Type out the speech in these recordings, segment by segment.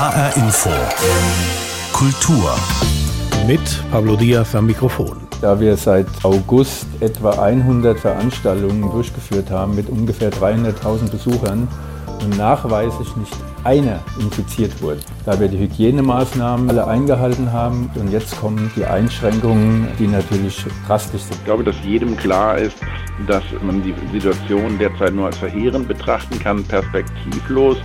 HR Info. Kultur. Mit Pablo Diaz am Mikrofon. Da wir seit August etwa 100 Veranstaltungen durchgeführt haben mit ungefähr 300.000 Besuchern und nachweislich nicht einer infiziert wurde. Da wir die Hygienemaßnahmen alle eingehalten haben und jetzt kommen die Einschränkungen, die natürlich drastisch sind. Ich glaube, dass jedem klar ist, dass man die Situation derzeit nur als verheerend betrachten kann, perspektivlos,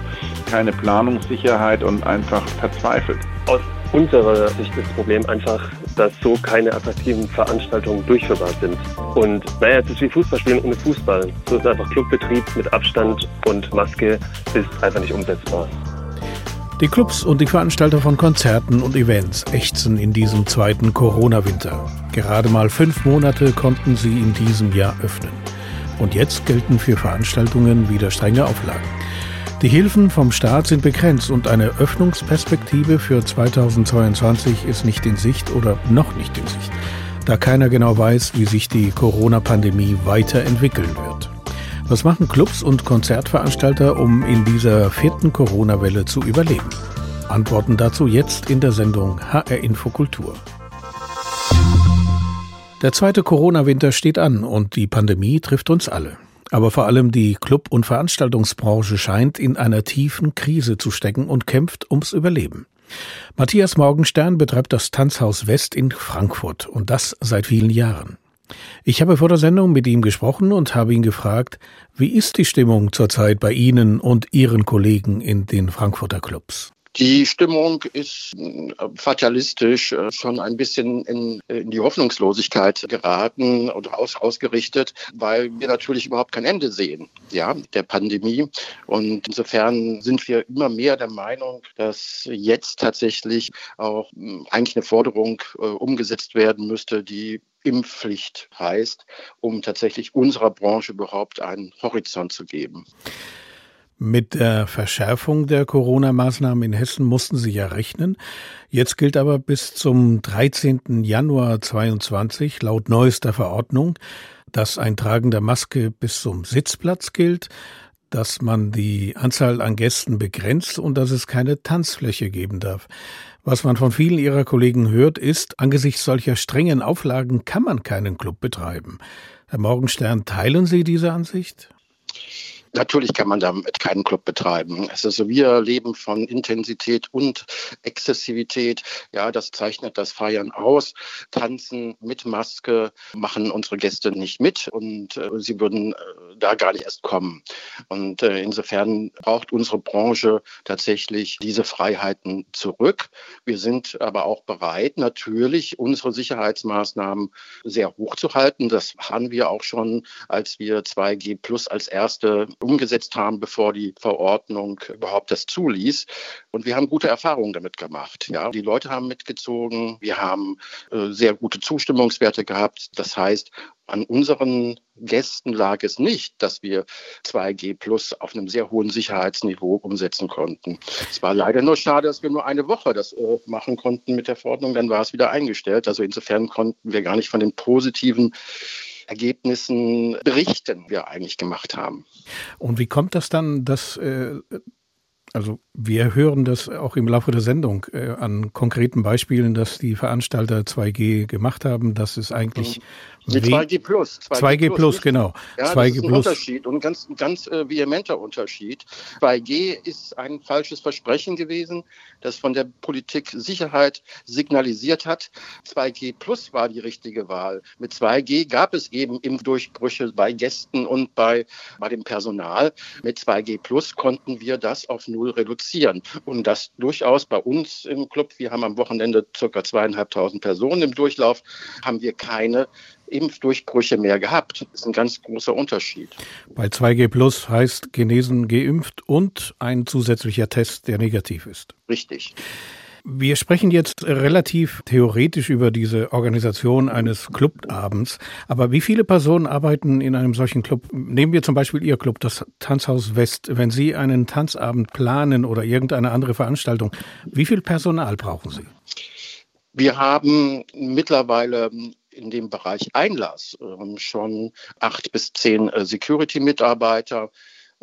keine Planungssicherheit und einfach verzweifelt. Aus unserer Sicht das Problem einfach, dass so keine attraktiven Veranstaltungen durchführbar sind. Und naja, es ist wie Fußballspielen ohne Fußball. So ist einfach Clubbetrieb mit Abstand und Maske ist einfach nicht umsetzbar. Die Clubs und die Veranstalter von Konzerten und Events ächzen in diesem zweiten Corona-Winter. Gerade mal fünf Monate konnten sie in diesem Jahr öffnen. Und jetzt gelten für Veranstaltungen wieder strenge Auflagen. Die Hilfen vom Staat sind begrenzt und eine Öffnungsperspektive für 2022 ist nicht in Sicht oder noch nicht in Sicht, da keiner genau weiß, wie sich die Corona-Pandemie weiterentwickeln wird. Was machen Clubs und Konzertveranstalter, um in dieser vierten Corona-Welle zu überleben? Antworten dazu jetzt in der Sendung HR Infokultur. Der zweite Corona-Winter steht an und die Pandemie trifft uns alle. Aber vor allem die Club- und Veranstaltungsbranche scheint in einer tiefen Krise zu stecken und kämpft ums Überleben. Matthias Morgenstern betreibt das Tanzhaus West in Frankfurt und das seit vielen Jahren. Ich habe vor der Sendung mit ihm gesprochen und habe ihn gefragt, wie ist die Stimmung zurzeit bei Ihnen und Ihren Kollegen in den Frankfurter Clubs? Die Stimmung ist äh, fatalistisch äh, schon ein bisschen in, in die Hoffnungslosigkeit geraten oder aus, ausgerichtet, weil wir natürlich überhaupt kein Ende sehen, ja, der Pandemie. Und insofern sind wir immer mehr der Meinung, dass jetzt tatsächlich auch hm, eigentlich eine Forderung äh, umgesetzt werden müsste, die Impfpflicht heißt, um tatsächlich unserer Branche überhaupt einen Horizont zu geben. Mit der Verschärfung der Corona-Maßnahmen in Hessen mussten Sie ja rechnen. Jetzt gilt aber bis zum 13. Januar 22 laut neuester Verordnung, dass ein Tragen der Maske bis zum Sitzplatz gilt, dass man die Anzahl an Gästen begrenzt und dass es keine Tanzfläche geben darf. Was man von vielen ihrer Kollegen hört, ist, angesichts solcher strengen Auflagen kann man keinen Club betreiben. Herr Morgenstern, teilen Sie diese Ansicht? Natürlich kann man damit keinen Club betreiben. Also wir leben von Intensität und Exzessivität. Ja, das zeichnet das Feiern aus. Tanzen mit Maske machen unsere Gäste nicht mit und äh, sie würden äh, da gar nicht erst kommen. Und äh, insofern braucht unsere Branche tatsächlich diese Freiheiten zurück. Wir sind aber auch bereit, natürlich unsere Sicherheitsmaßnahmen sehr hoch zu halten. Das haben wir auch schon, als wir 2G Plus als erste umgesetzt haben, bevor die Verordnung überhaupt das zuließ. Und wir haben gute Erfahrungen damit gemacht. Ja, die Leute haben mitgezogen. Wir haben äh, sehr gute Zustimmungswerte gehabt. Das heißt, an unseren Gästen lag es nicht, dass wir 2G Plus auf einem sehr hohen Sicherheitsniveau umsetzen konnten. Es war leider nur schade, dass wir nur eine Woche das äh, machen konnten mit der Verordnung. Dann war es wieder eingestellt. Also insofern konnten wir gar nicht von den positiven Ergebnissen berichten, wir eigentlich gemacht haben. Und wie kommt das dann, dass äh, also wir hören das auch im Laufe der Sendung äh, an konkreten Beispielen, dass die Veranstalter 2G gemacht haben, dass es eigentlich die 2G Plus. 2G, 2G Plus, Plus genau. Ja, 2G das ist ein Plus. Unterschied und ein ganz, ganz äh, vehementer Unterschied. 2G ist ein falsches Versprechen gewesen, das von der Politik Sicherheit signalisiert hat. 2G Plus war die richtige Wahl. Mit 2G gab es eben Impfdurchbrüche bei Gästen und bei, bei dem Personal. Mit 2G Plus konnten wir das auf Null reduzieren. Und das durchaus bei uns im Club. Wir haben am Wochenende ca. zweieinhalbtausend Personen im Durchlauf, haben wir keine Impfdurchbrüche mehr gehabt. Das ist ein ganz großer Unterschied. Bei 2G Plus heißt genesen geimpft und ein zusätzlicher Test, der negativ ist. Richtig. Wir sprechen jetzt relativ theoretisch über diese Organisation eines Clubabends. Aber wie viele Personen arbeiten in einem solchen Club? Nehmen wir zum Beispiel Ihr Club, das Tanzhaus West. Wenn Sie einen Tanzabend planen oder irgendeine andere Veranstaltung, wie viel Personal brauchen Sie? Wir haben mittlerweile in dem Bereich Einlass ähm, schon acht bis zehn äh, Security-Mitarbeiter,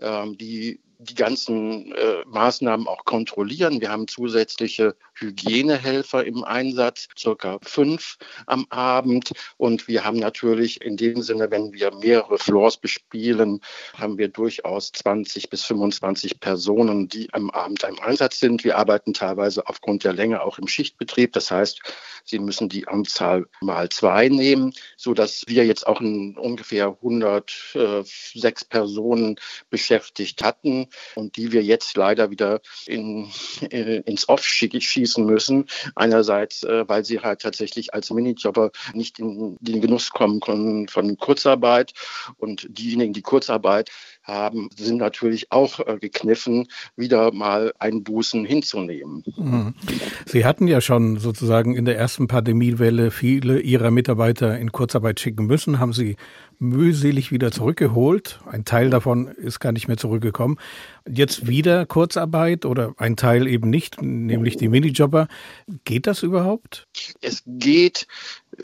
ähm, die die ganzen äh, Maßnahmen auch kontrollieren. Wir haben zusätzliche Hygienehelfer im Einsatz, circa fünf am Abend. Und wir haben natürlich in dem Sinne, wenn wir mehrere Floors bespielen, haben wir durchaus 20 bis 25 Personen, die am Abend im Einsatz sind. Wir arbeiten teilweise aufgrund der Länge auch im Schichtbetrieb. Das heißt, Sie müssen die Anzahl mal zwei nehmen, sodass wir jetzt auch in ungefähr 106 Personen beschäftigt hatten und die wir jetzt leider wieder in, äh, ins Off schießen müssen. Einerseits, äh, weil sie halt tatsächlich als Minijobber nicht in den Genuss kommen können von Kurzarbeit und diejenigen, die Kurzarbeit haben, sind natürlich auch äh, gekniffen, wieder mal Einbußen hinzunehmen. Mhm. Sie hatten ja schon sozusagen in der ersten Pandemiewelle viele Ihrer Mitarbeiter in Kurzarbeit schicken müssen, haben Sie mühselig wieder zurückgeholt. Ein Teil davon ist gar nicht mehr zurückgekommen. Jetzt wieder Kurzarbeit oder ein Teil eben nicht, nämlich die Minijobber. Geht das überhaupt? Es geht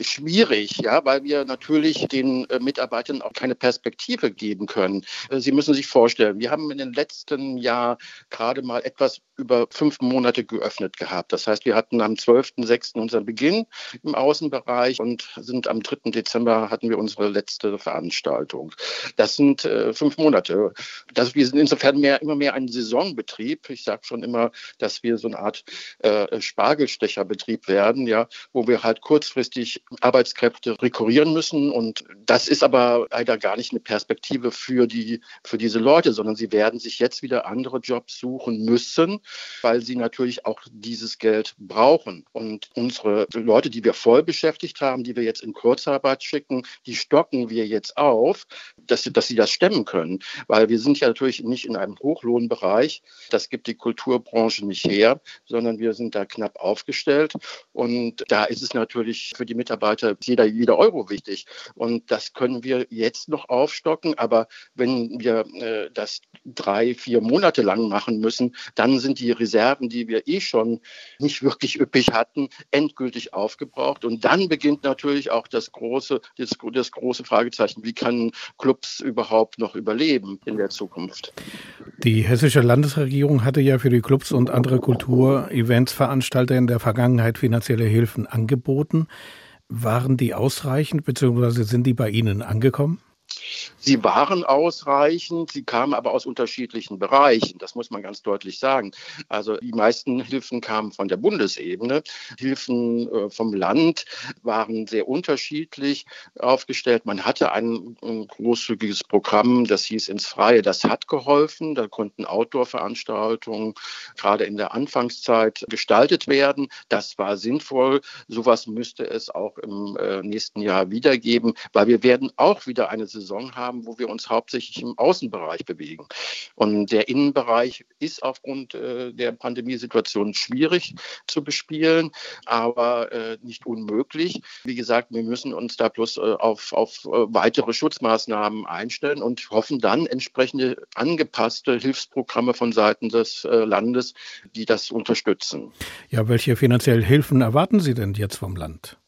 schwierig, ja, weil wir natürlich den äh, Mitarbeitern auch keine Perspektive geben können. Äh, Sie müssen sich vorstellen, wir haben in den letzten Jahr gerade mal etwas über fünf Monate geöffnet gehabt. Das heißt, wir hatten am 12.06. unseren Beginn im Außenbereich und sind am 3. Dezember hatten wir unsere letzte Veranstaltung. Das sind äh, fünf Monate. Das, wir sind insofern mehr, immer mehr ein Saisonbetrieb. Ich sage schon immer, dass wir so eine Art äh, Spargelstecherbetrieb werden, ja, wo wir halt kurzfristig Arbeitskräfte rekurrieren müssen. Und das ist aber leider gar nicht eine Perspektive für, die, für diese Leute, sondern sie werden sich jetzt wieder andere Jobs suchen müssen, weil sie natürlich auch dieses Geld brauchen. Und unsere Leute, die wir voll beschäftigt haben, die wir jetzt in Kurzarbeit schicken, die stocken wir jetzt auf, dass, dass sie das stemmen können. Weil wir sind ja natürlich nicht in einem Hochlohnbereich. Das gibt die Kulturbranche nicht her, sondern wir sind da knapp aufgestellt. Und da ist es natürlich für die Mitarbeiter jeder, jeder Euro wichtig. Und das können wir jetzt noch aufstocken. Aber wenn wir äh, das drei, vier Monate lang machen müssen, dann sind die Reserven, die wir eh schon nicht wirklich üppig hatten, endgültig aufgebraucht. Und dann beginnt natürlich auch das große, das, das große Fragezeichen, wie kann Clubs überhaupt noch überleben in der Zukunft? Die hessische Landesregierung hatte ja für die Clubs und andere Kulturevents-Veranstalter in der Vergangenheit finanzielle Hilfen angeboten. Waren die ausreichend, beziehungsweise sind die bei Ihnen angekommen? Sie waren ausreichend, sie kamen aber aus unterschiedlichen Bereichen. Das muss man ganz deutlich sagen. Also die meisten Hilfen kamen von der Bundesebene. Hilfen äh, vom Land waren sehr unterschiedlich aufgestellt. Man hatte ein, großzügiges Programm, das hieß ins Freie. Das hat geholfen. Da konnten Outdoor-Veranstaltungen gerade in der Anfangszeit gestaltet werden. Das war sinnvoll. Sowas müsste es auch im äh, nächsten Jahr wieder geben, weil wir werden auch wieder eine Saison haben, wo wir uns hauptsächlich im Außenbereich bewegen. Und der Innenbereich ist aufgrund äh, der Pandemiesituation schwierig zu bespielen, aber äh, nicht unmöglich. Wie gesagt, wir müssen uns da bloß äh, auf, auf äh, weitere Schutzmaßnahmen einstellen und hoffen dann entsprechende angepasste Hilfsprogramme von Seiten des äh, Landes, die das unterstützen. Ja, welche finanziellen Hilfen erwarten Sie denn jetzt vom Land?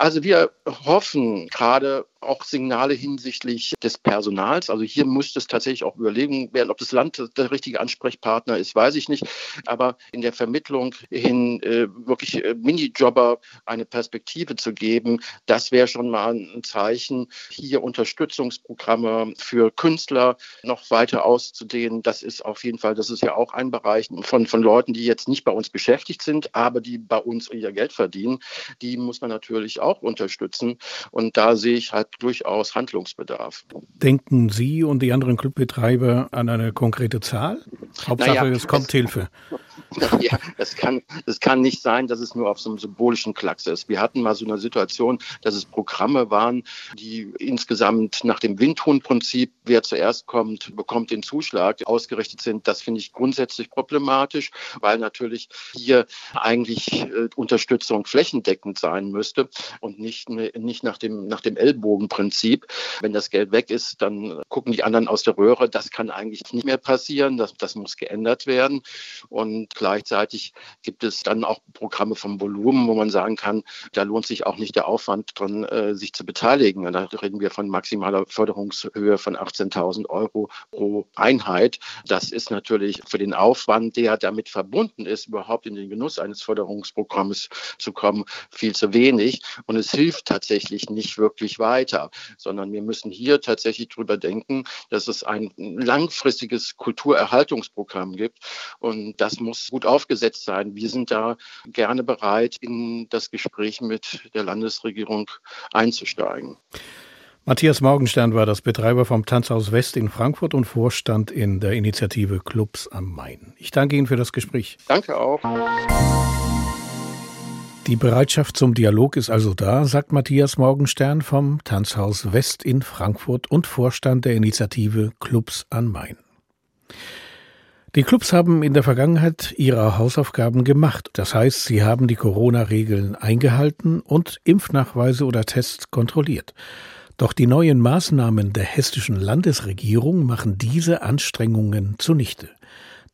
Also wir hoffen gerade auch Signale hinsichtlich des Personals. Also hier müsste es tatsächlich auch überlegen werden, ob das Land der richtige Ansprechpartner ist, weiß ich nicht. Aber in der Vermittlung hin äh, wirklich äh, Minijobber eine Perspektive zu geben, das wäre schon mal ein Zeichen. Hier Unterstützungsprogramme für Künstler noch weiter auszudehnen, das ist auf jeden Fall, das ist ja auch ein Bereich von, von Leuten, die jetzt nicht bei uns beschäftigt sind, aber die bei uns ihr Geld verdienen. Die muss man natürlich auch unterstützen. Und da sehe ich halt durchaus Handlungsbedarf. Denken Sie und die anderen Clubbetreiber an eine konkrete Zahl? Hauptsache, naja, es kommt es, Hilfe. Ja, es kann, es kann nicht sein, dass es nur auf so einem symbolischen Klacks ist. Wir hatten mal so eine Situation, dass es Programme waren, die insgesamt nach dem Windhuhn-Prinzip, wer zuerst kommt, bekommt den Zuschlag, ausgerichtet sind. Das finde ich grundsätzlich problematisch, weil natürlich hier eigentlich äh, Unterstützung flächendeckend sein müsste und nicht, nicht nach dem, nach dem Ellbogenprinzip. Wenn das Geld weg ist, dann gucken die anderen aus der Röhre. Das kann eigentlich nicht mehr passieren. Das, das muss geändert werden. Und gleichzeitig gibt es dann auch Programme vom Volumen, wo man sagen kann, da lohnt sich auch nicht der Aufwand dran, äh, sich zu beteiligen. Und da reden wir von maximaler Förderungshöhe von 18.000 Euro pro Einheit. Das ist natürlich für den Aufwand, der damit verbunden ist, überhaupt in den Genuss eines Förderungsprogramms zu kommen, viel zu wenig. Und es hilft tatsächlich nicht wirklich weiter, sondern wir müssen hier tatsächlich drüber denken, dass es ein langfristiges Kulturerhaltungsprogramm gibt. Und das muss gut aufgesetzt sein. Wir sind da gerne bereit, in das Gespräch mit der Landesregierung einzusteigen. Matthias Morgenstern war das Betreiber vom Tanzhaus West in Frankfurt und Vorstand in der Initiative Clubs am Main. Ich danke Ihnen für das Gespräch. Danke auch. Die Bereitschaft zum Dialog ist also da, sagt Matthias Morgenstern vom Tanzhaus West in Frankfurt und Vorstand der Initiative Clubs an Main. Die Clubs haben in der Vergangenheit ihre Hausaufgaben gemacht. Das heißt, sie haben die Corona-Regeln eingehalten und Impfnachweise oder Tests kontrolliert. Doch die neuen Maßnahmen der hessischen Landesregierung machen diese Anstrengungen zunichte.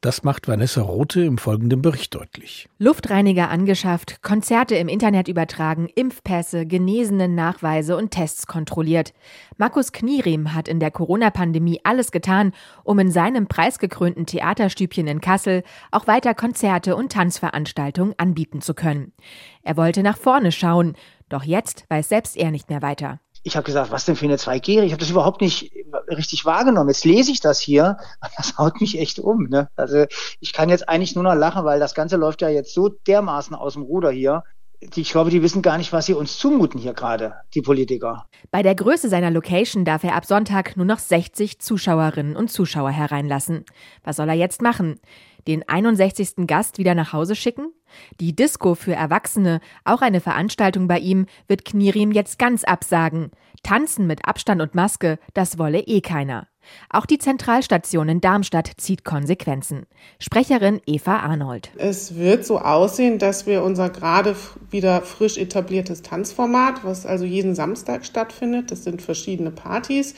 Das macht Vanessa Rothe im folgenden Bericht deutlich. Luftreiniger angeschafft, Konzerte im Internet übertragen, Impfpässe, genesenen Nachweise und Tests kontrolliert. Markus Knierim hat in der Corona-Pandemie alles getan, um in seinem preisgekrönten Theaterstübchen in Kassel auch weiter Konzerte und Tanzveranstaltungen anbieten zu können. Er wollte nach vorne schauen, doch jetzt weiß selbst er nicht mehr weiter ich habe gesagt, was denn für eine 2G? Ich habe das überhaupt nicht richtig wahrgenommen. Jetzt lese ich das hier und das haut mich echt um. Ne? Also ich kann jetzt eigentlich nur noch lachen, weil das Ganze läuft ja jetzt so dermaßen aus dem Ruder hier. Ich glaube, die wissen gar nicht, was sie uns zumuten hier gerade, die Politiker. Bei der Größe seiner Location darf er ab Sonntag nur noch 60 Zuschauerinnen und Zuschauer hereinlassen. Was soll er jetzt machen? Den 61. Gast wieder nach Hause schicken? Die Disco für Erwachsene, auch eine Veranstaltung bei ihm, wird Knirim jetzt ganz absagen. Tanzen mit Abstand und Maske, das wolle eh keiner. Auch die Zentralstation in Darmstadt zieht Konsequenzen. Sprecherin Eva Arnold. Es wird so aussehen, dass wir unser gerade wieder frisch etabliertes Tanzformat, was also jeden Samstag stattfindet, das sind verschiedene Partys,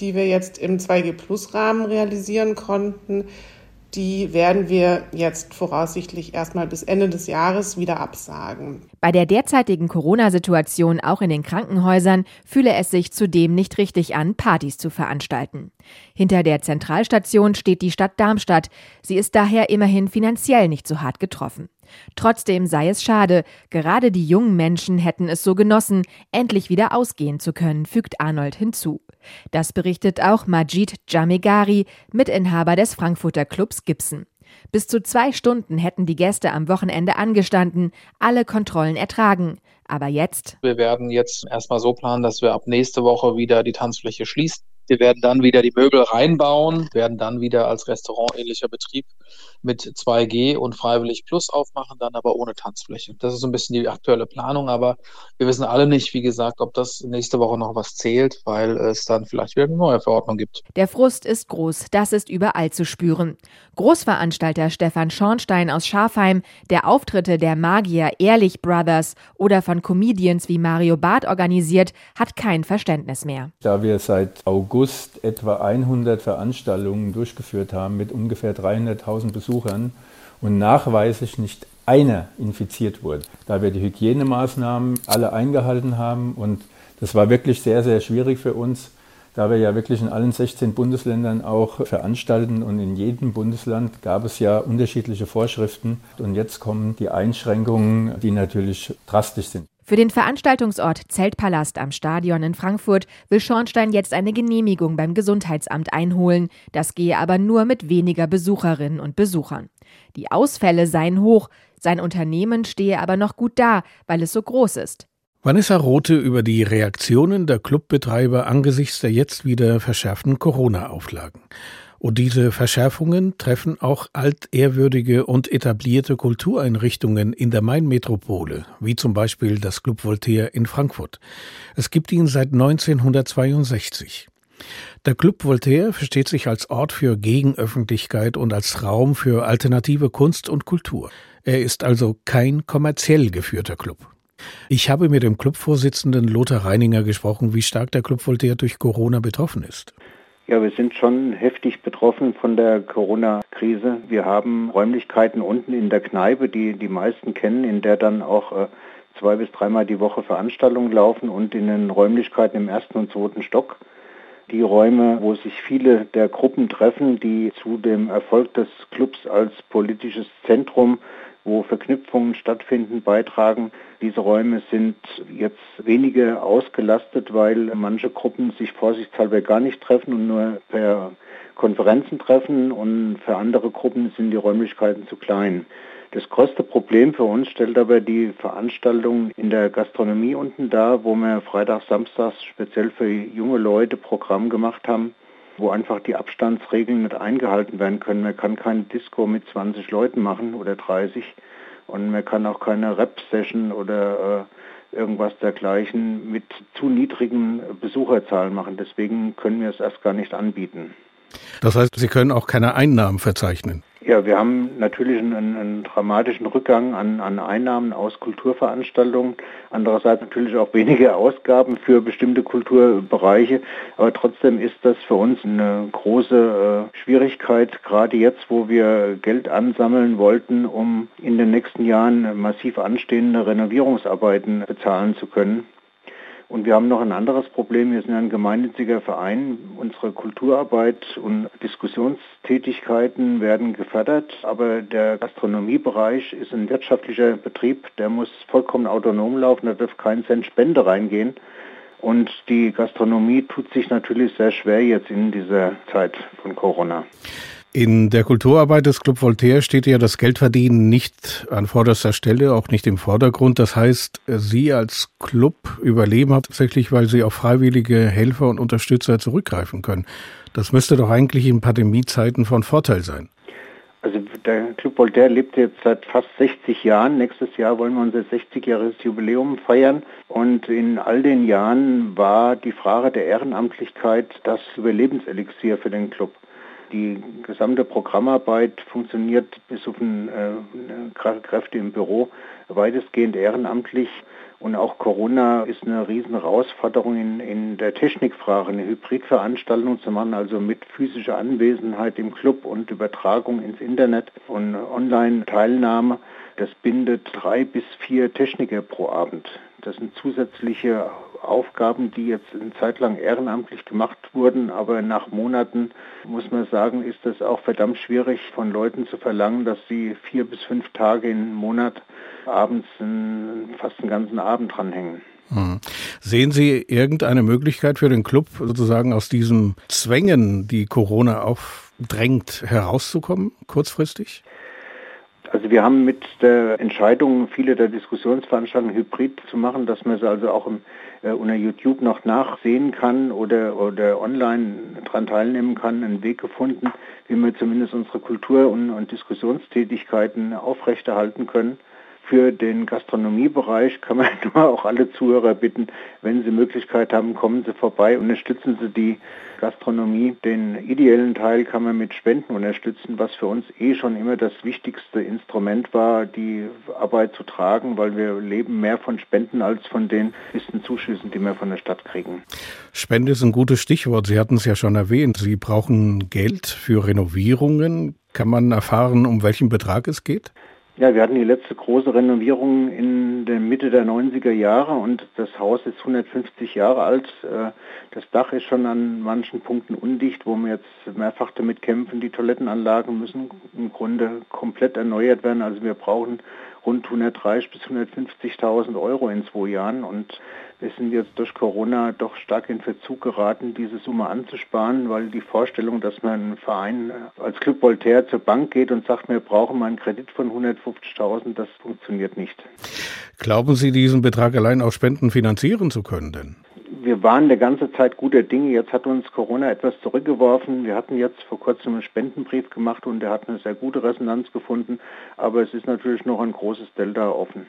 die wir jetzt im 2G Plus Rahmen realisieren konnten, die werden wir jetzt voraussichtlich erstmal bis Ende des Jahres wieder absagen. Bei der derzeitigen Corona-Situation auch in den Krankenhäusern fühle es sich zudem nicht richtig an, Partys zu veranstalten. Hinter der Zentralstation steht die Stadt Darmstadt. Sie ist daher immerhin finanziell nicht so hart getroffen. Trotzdem sei es schade, gerade die jungen Menschen hätten es so genossen, endlich wieder ausgehen zu können, fügt Arnold hinzu. Das berichtet auch Majid Jamegari, Mitinhaber des Frankfurter Clubs Gibson. Bis zu zwei Stunden hätten die Gäste am Wochenende angestanden, alle Kontrollen ertragen. Aber jetzt? Wir werden jetzt erstmal so planen, dass wir ab nächste Woche wieder die Tanzfläche schließen. Wir werden dann wieder die Möbel reinbauen, werden dann wieder als restaurantähnlicher Betrieb mit 2G und Freiwillig Plus aufmachen, dann aber ohne Tanzfläche. Das ist so ein bisschen die aktuelle Planung, aber wir wissen alle nicht, wie gesagt, ob das nächste Woche noch was zählt, weil es dann vielleicht wieder eine neue Verordnung gibt. Der Frust ist groß, das ist überall zu spüren. Großveranstalter Stefan Schornstein aus Schafheim, der Auftritte der Magier Ehrlich Brothers oder von Comedians wie Mario Barth organisiert, hat kein Verständnis mehr. Da wir seit August etwa 100 Veranstaltungen durchgeführt haben mit ungefähr 300.000 Besuchern und nachweislich nicht einer infiziert wurde, da wir die Hygienemaßnahmen alle eingehalten haben und das war wirklich sehr, sehr schwierig für uns da wir ja wirklich in allen 16 Bundesländern auch veranstalten und in jedem Bundesland gab es ja unterschiedliche Vorschriften und jetzt kommen die Einschränkungen, die natürlich drastisch sind. Für den Veranstaltungsort Zeltpalast am Stadion in Frankfurt will Schornstein jetzt eine Genehmigung beim Gesundheitsamt einholen. Das gehe aber nur mit weniger Besucherinnen und Besuchern. Die Ausfälle seien hoch, sein Unternehmen stehe aber noch gut da, weil es so groß ist. Vanessa Rothe über die Reaktionen der Clubbetreiber angesichts der jetzt wieder verschärften Corona-Auflagen. Und diese Verschärfungen treffen auch altehrwürdige und etablierte Kultureinrichtungen in der Mainmetropole, wie zum Beispiel das Club Voltaire in Frankfurt. Es gibt ihn seit 1962. Der Club Voltaire versteht sich als Ort für Gegenöffentlichkeit und als Raum für alternative Kunst und Kultur. Er ist also kein kommerziell geführter Club. Ich habe mit dem Clubvorsitzenden Lothar Reininger gesprochen, wie stark der Club Voltaire durch Corona betroffen ist. Ja, wir sind schon heftig betroffen von der Corona-Krise. Wir haben Räumlichkeiten unten in der Kneipe, die die meisten kennen, in der dann auch äh, zwei bis dreimal die Woche Veranstaltungen laufen und in den Räumlichkeiten im ersten und zweiten Stock. Die Räume, wo sich viele der Gruppen treffen, die zu dem Erfolg des Clubs als politisches Zentrum wo Verknüpfungen stattfinden, beitragen. Diese Räume sind jetzt weniger ausgelastet, weil manche Gruppen sich vorsichtshalber gar nicht treffen und nur per Konferenzen treffen und für andere Gruppen sind die Räumlichkeiten zu klein. Das größte Problem für uns stellt aber die Veranstaltung in der Gastronomie unten dar, wo wir Freitag, Samstags speziell für junge Leute Programm gemacht haben wo einfach die Abstandsregeln nicht eingehalten werden können. Man kann keine Disco mit 20 Leuten machen oder 30 und man kann auch keine Rap-Session oder äh, irgendwas dergleichen mit zu niedrigen Besucherzahlen machen. Deswegen können wir es erst gar nicht anbieten. Das heißt, Sie können auch keine Einnahmen verzeichnen. Ja, wir haben natürlich einen, einen dramatischen Rückgang an, an, Einnahmen aus Kulturveranstaltungen. Andererseits natürlich auch weniger Ausgaben für bestimmte Kulturbereiche. Aber trotzdem ist das für uns eine große äh, Schwierigkeit, gerade jetzt, wo wir Geld ansammeln wollten, um in den nächsten Jahren massiv anstehende Renovierungsarbeiten bezahlen zu können. Und wir haben noch ein anderes Problem. Wir sind ein gemeinnütziger Verein. Unsere Kulturarbeit und Diskussionstätigkeiten werden gefördert. Aber der Gastronomiebereich ist ein wirtschaftlicher Betrieb. Der muss vollkommen autonom laufen. Da darf kein Cent Spende reingehen. Und die Gastronomie tut sich natürlich sehr schwer jetzt in dieser Zeit von Corona. In der Kulturarbeit des Club Voltaire steht ja das Geldverdienen nicht an vorderster Stelle, auch nicht im Vordergrund. Das heißt, Sie als Club überleben hauptsächlich, weil Sie auf freiwillige Helfer und Unterstützer zurückgreifen können. Das müsste doch eigentlich in Pandemiezeiten von Vorteil sein. Also der Club Voltaire lebt jetzt seit fast 60 Jahren. Nächstes Jahr wollen wir unser 60-jähriges Jubiläum feiern. Und in all den Jahren war die Frage der Ehrenamtlichkeit das Überlebenselixier für den Club. Die gesamte Programmarbeit funktioniert bis auf ein, äh, Kräfte im Büro weitestgehend ehrenamtlich. Und auch Corona ist eine riesen Herausforderung in, in der Technikfrage, eine Hybridveranstaltung zu machen, also mit physischer Anwesenheit im Club und Übertragung ins Internet und Online-Teilnahme. Das bindet drei bis vier Techniker pro Abend. Das sind zusätzliche Aufgaben, die jetzt eine Zeit lang ehrenamtlich gemacht wurden, aber nach Monaten, muss man sagen, ist es auch verdammt schwierig von Leuten zu verlangen, dass sie vier bis fünf Tage im Monat abends fast einen ganzen Abend dranhängen. Hm. Sehen Sie irgendeine Möglichkeit für den Club, sozusagen aus diesen Zwängen, die Corona aufdrängt, herauszukommen, kurzfristig? Also wir haben mit der Entscheidung, viele der Diskussionsveranstaltungen hybrid zu machen, dass man sie also auch im, äh, unter YouTube noch nachsehen kann oder, oder online daran teilnehmen kann, einen Weg gefunden, wie wir zumindest unsere Kultur- und, und Diskussionstätigkeiten aufrechterhalten können. Für den Gastronomiebereich kann man nur auch alle Zuhörer bitten, wenn Sie Möglichkeit haben, kommen Sie vorbei, unterstützen Sie die Gastronomie. Den ideellen Teil kann man mit Spenden unterstützen, was für uns eh schon immer das wichtigste Instrument war, die Arbeit zu tragen, weil wir leben mehr von Spenden als von den bisschen Zuschüssen, die wir von der Stadt kriegen. Spende ist ein gutes Stichwort. Sie hatten es ja schon erwähnt. Sie brauchen Geld für Renovierungen. Kann man erfahren, um welchen Betrag es geht? Ja, wir hatten die letzte große Renovierung in der Mitte der 90er Jahre und das Haus ist 150 Jahre alt. Äh, das Dach ist schon an manchen Punkten undicht, wo wir jetzt mehrfach damit kämpfen. Die Toilettenanlagen müssen im Grunde komplett erneuert werden. Also wir brauchen rund 130 bis 150.000 Euro in zwei Jahren und wir sind jetzt durch Corona doch stark in Verzug geraten, diese Summe anzusparen, weil die Vorstellung, dass man ein Verein äh, als Club Voltaire zur Bank geht und sagt, wir brauchen mal einen Kredit von 150.000, das funktioniert nicht. Glauben Sie, diesen Betrag allein aus Spenden finanzieren zu können denn? wir waren der ganze Zeit guter Dinge. Jetzt hat uns Corona etwas zurückgeworfen. Wir hatten jetzt vor kurzem einen Spendenbrief gemacht und der hat eine sehr gute Resonanz gefunden. Aber es ist natürlich noch ein großes Delta offen.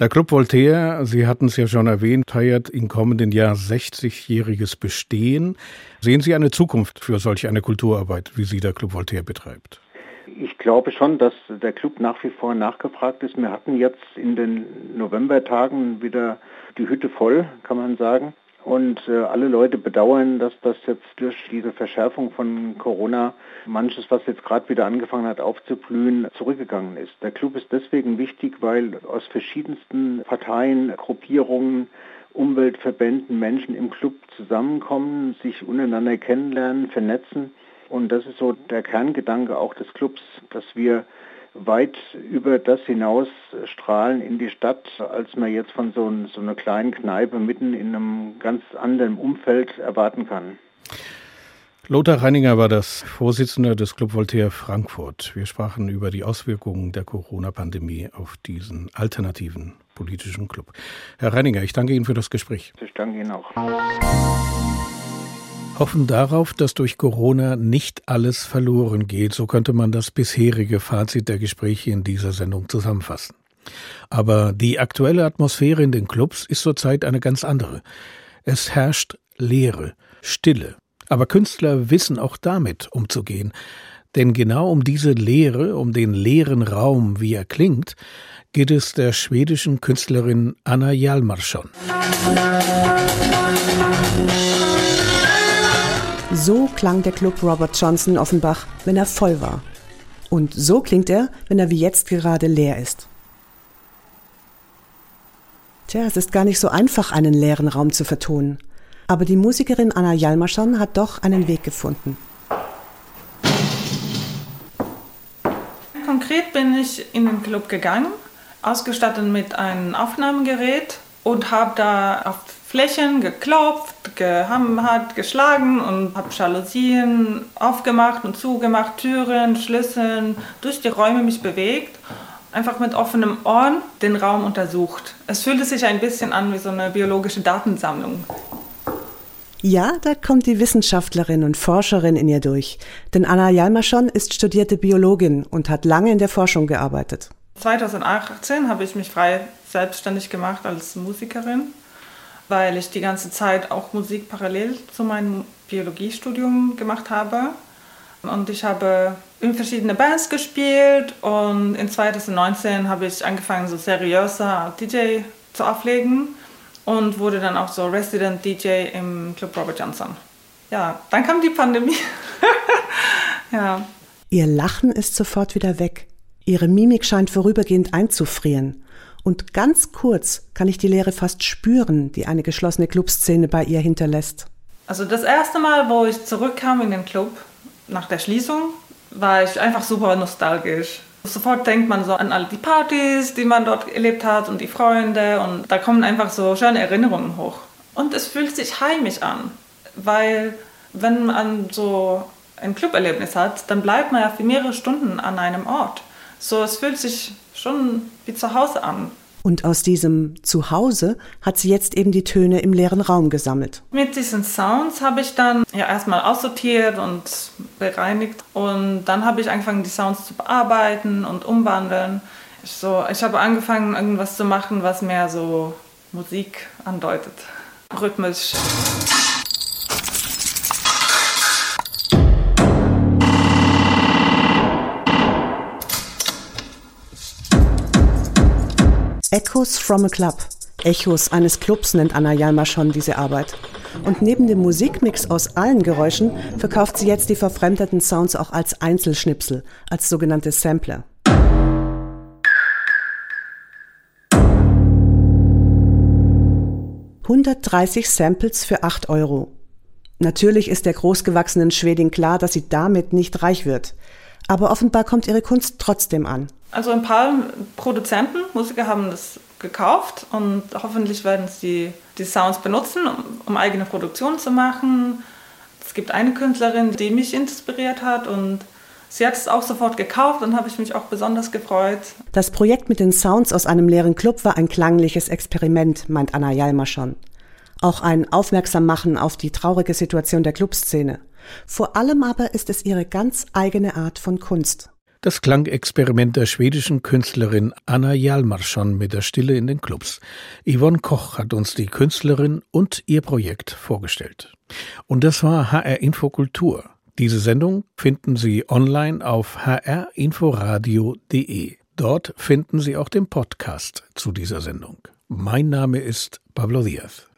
Der Club Voltaire, Sie hatten es ja schon erwähnt, feiert im kommenden Jahr 60-jähriges Bestehen. Sehen Sie eine Zukunft für solch eine Kulturarbeit, wie sie der Club Voltaire betreibt? Ich glaube schon, dass der Club nach wie vor nachgefragt ist. Wir hatten jetzt in den Novembertagen wieder die Hütte voll, kann man sagen. Und äh, alle Leute bedauern, dass das jetzt durch diese Verschärfung von Corona manches, was jetzt gerade wieder angefangen hat aufzublühen, zurückgegangen ist. Der Club ist deswegen wichtig, weil aus verschiedensten Parteien, Gruppierungen, Umweltverbänden Menschen im Club zusammenkommen, sich untereinander kennenlernen, vernetzen. Und das ist so der Kerngedanke auch des Clubs, dass wir weit über das hinaus strahlen in die Stadt, als man jetzt von so, so einer kleinen Kneipe mitten in einem ganz anderen Umfeld erwarten kann. Lothar Reininger war das Vorsitzender des Club Voltaire Frankfurt. Wir sprachen über die Auswirkungen der Corona-Pandemie auf diesen alternativen politischen Club. Herr Reininger, ich danke Ihnen für das Gespräch. Ich danke Ihnen auch. Hoffen darauf, dass durch Corona nicht alles verloren geht. So könnte man das bisherige Fazit der Gespräche in dieser Sendung zusammenfassen. Aber die aktuelle Atmosphäre in den Clubs ist zurzeit eine ganz andere. Es herrscht Leere, Stille, aber Künstler wissen auch damit umzugehen. Denn genau um diese Leere, um den leeren Raum, wie er klingt, geht es der schwedischen Künstlerin Anna Hjalmarsson. So klang der Club Robert Johnson Offenbach, wenn er voll war. Und so klingt er, wenn er wie jetzt gerade leer ist. Tja, es ist gar nicht so einfach, einen leeren Raum zu vertonen. Aber die Musikerin Anna Jalmaschan hat doch einen Weg gefunden. Konkret bin ich in den Club gegangen, ausgestattet mit einem Aufnahmegerät und habe da auf Flächen geklopft, gehammert, geschlagen und habe Jalousien aufgemacht und zugemacht, Türen, Schlüsseln, durch die Räume mich bewegt einfach mit offenem Ohren den Raum untersucht. Es fühlte sich ein bisschen an wie so eine biologische Datensammlung. Ja, da kommt die Wissenschaftlerin und Forscherin in ihr durch. Denn Anna Jalmaschon ist studierte Biologin und hat lange in der Forschung gearbeitet. 2018 habe ich mich frei selbstständig gemacht als Musikerin, weil ich die ganze Zeit auch Musik parallel zu meinem Biologiestudium gemacht habe. Und ich habe in verschiedene Bands gespielt und in 2019 habe ich angefangen, so seriöser DJ zu auflegen und wurde dann auch so Resident DJ im Club Robert Johnson. Ja, dann kam die Pandemie. ja. Ihr Lachen ist sofort wieder weg. Ihre Mimik scheint vorübergehend einzufrieren. Und ganz kurz kann ich die Leere fast spüren, die eine geschlossene Clubszene bei ihr hinterlässt. Also das erste Mal, wo ich zurückkam in den Club nach der Schließung, war ich einfach super nostalgisch. Sofort denkt man so an all die Partys, die man dort erlebt hat und die Freunde und da kommen einfach so schöne Erinnerungen hoch. Und es fühlt sich heimisch an, weil wenn man so ein Cluberlebnis hat, dann bleibt man ja für mehrere Stunden an einem Ort. So, es fühlt sich schon wie zu Hause an. Und aus diesem Zuhause hat sie jetzt eben die Töne im leeren Raum gesammelt. Mit diesen Sounds habe ich dann ja erstmal aussortiert und bereinigt und dann habe ich angefangen, die Sounds zu bearbeiten und umwandeln. So, ich habe angefangen, irgendwas zu machen, was mehr so Musik andeutet. Rhythmisch. Echoes from a Club. Echos eines Clubs nennt Anna Jalma schon diese Arbeit. Und neben dem Musikmix aus allen Geräuschen verkauft sie jetzt die verfremdeten Sounds auch als Einzelschnipsel, als sogenannte Sampler. »130 Samples für 8 Euro. Natürlich ist der großgewachsenen Schwedin klar, dass sie damit nicht reich wird. Aber offenbar kommt ihre Kunst trotzdem an. Also ein paar Produzenten, Musiker haben das gekauft und hoffentlich werden sie die Sounds benutzen, um, um eigene Produktion zu machen. Es gibt eine Künstlerin, die mich inspiriert hat und sie hat es auch sofort gekauft und habe ich mich auch besonders gefreut. Das Projekt mit den Sounds aus einem leeren Club war ein klangliches Experiment, meint Anna Jalma schon. Auch ein Aufmerksammachen auf die traurige Situation der Clubszene. Vor allem aber ist es ihre ganz eigene Art von Kunst. Das Klangexperiment der schwedischen Künstlerin Anna Hjalmarsson mit der Stille in den Clubs. Yvonne Koch hat uns die Künstlerin und ihr Projekt vorgestellt. Und das war HR Infokultur. Diese Sendung finden Sie online auf hrinforadio.de. Dort finden Sie auch den Podcast zu dieser Sendung. Mein Name ist Pablo Diaz.